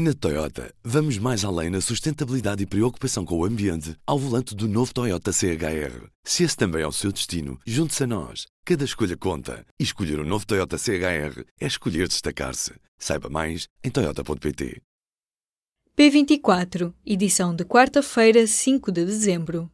Na Toyota, vamos mais além na sustentabilidade e preocupação com o ambiente ao volante do novo Toyota CHR. Se esse também é o seu destino, junte-se a nós. Cada escolha conta. E escolher o um novo Toyota CHR é escolher destacar-se. Saiba mais em Toyota.pt. P24, edição de quarta-feira, 5 de dezembro.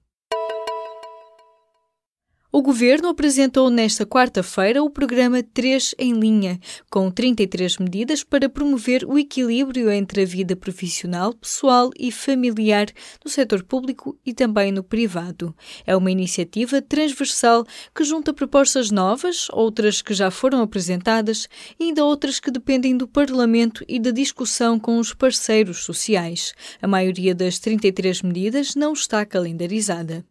O Governo apresentou nesta quarta-feira o programa 3 em linha, com 33 medidas para promover o equilíbrio entre a vida profissional, pessoal e familiar no setor público e também no privado. É uma iniciativa transversal que junta propostas novas, outras que já foram apresentadas e ainda outras que dependem do Parlamento e da discussão com os parceiros sociais. A maioria das 33 medidas não está calendarizada.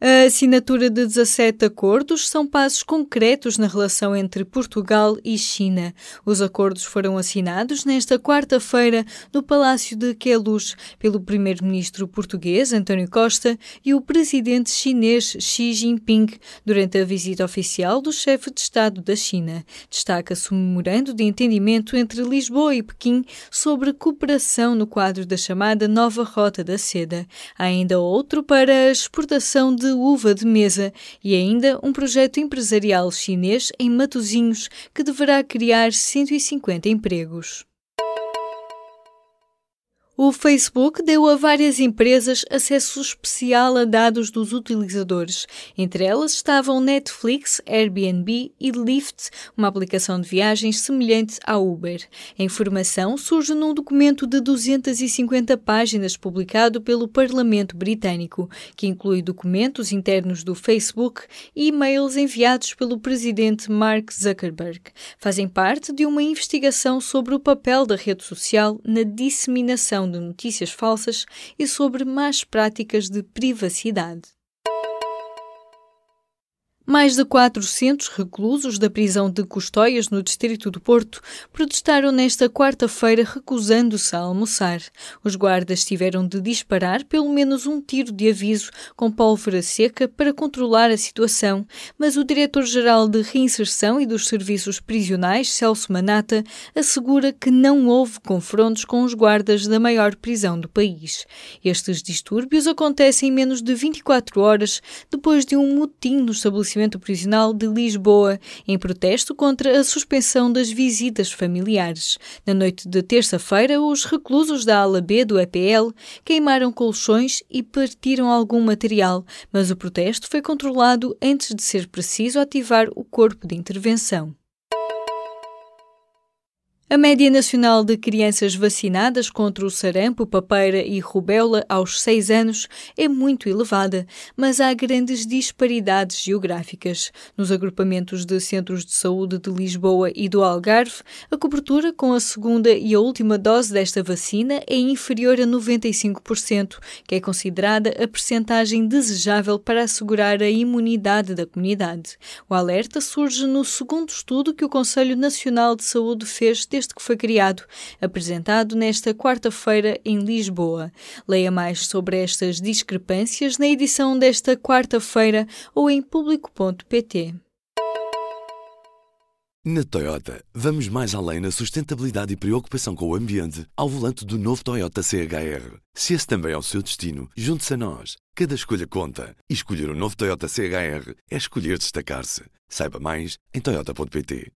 A assinatura de 17 acordos são passos concretos na relação entre Portugal e China. Os acordos foram assinados nesta quarta-feira no Palácio de Queluz pelo primeiro-ministro português António Costa e o presidente chinês Xi Jinping durante a visita oficial do chefe de Estado da China. Destaca-se o memorando de entendimento entre Lisboa e Pequim sobre cooperação no quadro da chamada Nova Rota da Seda. Há ainda outro para a exportação de de uva de mesa e ainda um projeto empresarial chinês em Matozinhos que deverá criar 150 empregos. O Facebook deu a várias empresas acesso especial a dados dos utilizadores. Entre elas estavam Netflix, Airbnb e Lyft, uma aplicação de viagens semelhante à Uber. A informação surge num documento de 250 páginas publicado pelo Parlamento Britânico, que inclui documentos internos do Facebook e e-mails enviados pelo presidente Mark Zuckerberg. Fazem parte de uma investigação sobre o papel da rede social na disseminação de notícias falsas e sobre más práticas de privacidade. Mais de 400 reclusos da prisão de Custóias, no distrito do Porto, protestaram nesta quarta-feira recusando-se a almoçar. Os guardas tiveram de disparar pelo menos um tiro de aviso com pólvora seca para controlar a situação, mas o diretor-geral de Reinserção e dos Serviços Prisionais, Celso Manata, assegura que não houve confrontos com os guardas da maior prisão do país. Estes distúrbios acontecem em menos de 24 horas depois de um motim no estabelecimento estabelecimento prisional de Lisboa, em protesto contra a suspensão das visitas familiares. Na noite de terça-feira, os reclusos da ala B do EPL queimaram colchões e partiram algum material, mas o protesto foi controlado antes de ser preciso ativar o corpo de intervenção. A média nacional de crianças vacinadas contra o sarampo, papeira e rubéola aos 6 anos é muito elevada, mas há grandes disparidades geográficas. Nos agrupamentos de centros de saúde de Lisboa e do Algarve, a cobertura com a segunda e a última dose desta vacina é inferior a 95%, que é considerada a percentagem desejável para assegurar a imunidade da comunidade. O alerta surge no segundo estudo que o Conselho Nacional de Saúde fez desde que foi criado, apresentado nesta quarta-feira em Lisboa. Leia mais sobre estas discrepâncias na edição desta quarta-feira ou em público.pt. Na Toyota, vamos mais além na sustentabilidade e preocupação com o ambiente ao volante do novo Toyota CHR. Se esse também é o seu destino, junte-se a nós. Cada escolha conta. E escolher o um novo Toyota CHR é escolher destacar-se. Saiba mais em Toyota.pt.